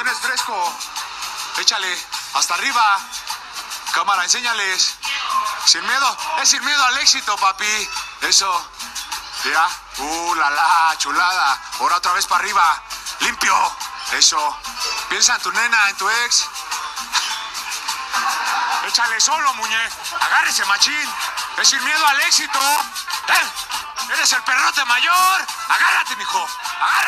Vienes fresco. Échale. Hasta arriba. Cámara, enséñales. Sin miedo. Es sin miedo al éxito, papi. Eso. Ya. Uh, la la, chulada. Ahora otra vez para arriba. Limpio. Eso. Piensa en tu nena, en tu ex. Échale solo, muñe. Agárrese, machín. Es sin miedo al éxito. ¿Eh? Eres el perrote mayor. Agárrate, mijo. Agárrate.